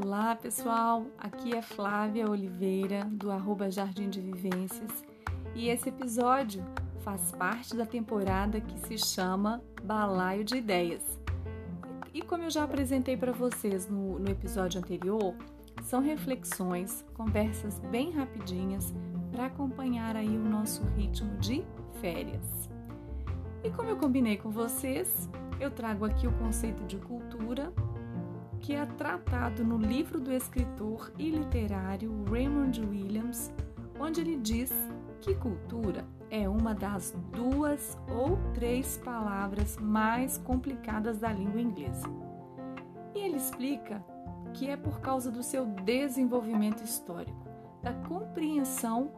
Olá pessoal, aqui é Flávia Oliveira do arroba Jardim de Vivências e esse episódio faz parte da temporada que se chama Balaio de Ideias. E como eu já apresentei para vocês no, no episódio anterior, são reflexões, conversas bem rapidinhas para acompanhar aí o nosso ritmo de férias. E como eu combinei com vocês, eu trago aqui o conceito de cultura que é tratado no livro do escritor e literário Raymond Williams, onde ele diz que cultura é uma das duas ou três palavras mais complicadas da língua inglesa. E ele explica que é por causa do seu desenvolvimento histórico, da compreensão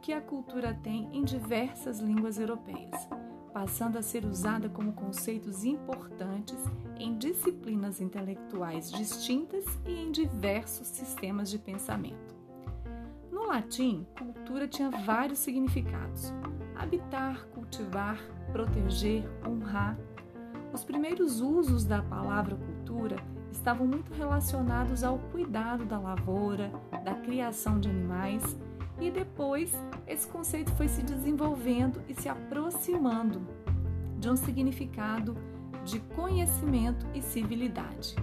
que a cultura tem em diversas línguas europeias passando a ser usada como conceitos importantes em disciplinas intelectuais distintas e em diversos sistemas de pensamento. No latim, cultura tinha vários significados: habitar, cultivar, proteger, honrar. Os primeiros usos da palavra cultura estavam muito relacionados ao cuidado da lavoura, da criação de animais e depois esse conceito foi se desenvolvendo e se aproximando de um significado de conhecimento e civilidade.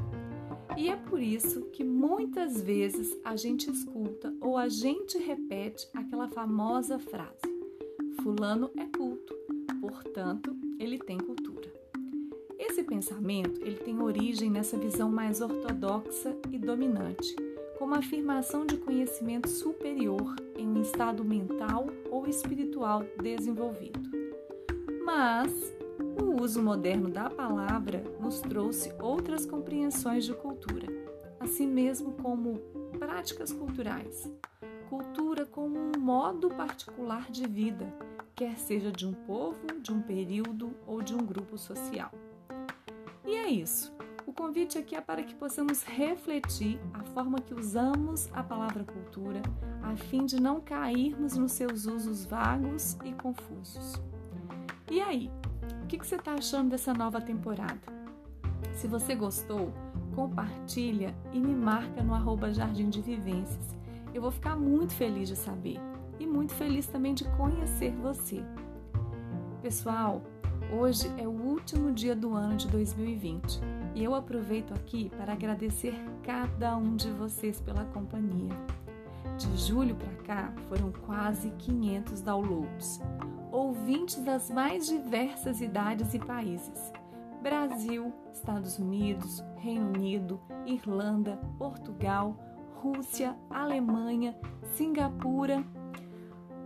E é por isso que muitas vezes a gente escuta ou a gente repete aquela famosa frase: Fulano é culto, portanto, ele tem cultura. Esse pensamento ele tem origem nessa visão mais ortodoxa e dominante como afirmação de conhecimento superior em um estado mental ou espiritual desenvolvido. Mas o uso moderno da palavra nos trouxe outras compreensões de cultura, assim mesmo como práticas culturais, cultura como um modo particular de vida, quer seja de um povo, de um período ou de um grupo social. E é isso. O convite aqui é para que possamos refletir a forma que usamos a palavra cultura, a fim de não cairmos nos seus usos vagos e confusos. E aí, o que você está achando dessa nova temporada? Se você gostou, compartilha e me marca no arroba Jardim de Vivências. Eu vou ficar muito feliz de saber e muito feliz também de conhecer você. Pessoal, hoje é o último dia do ano de 2020 e eu aproveito aqui para agradecer cada um de vocês pela companhia. De julho para cá foram quase 500 downloads, ouvintes das mais diversas idades e países: Brasil, Estados Unidos, Reino Unido, Irlanda, Portugal, Rússia, Alemanha, Singapura.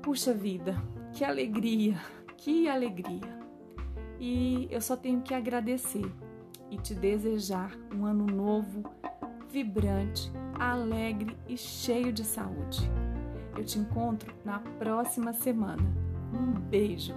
Puxa vida, que alegria, que alegria! E eu só tenho que agradecer e te desejar um ano novo, vibrante, alegre e cheio de saúde. Eu te encontro na próxima semana. Um beijo!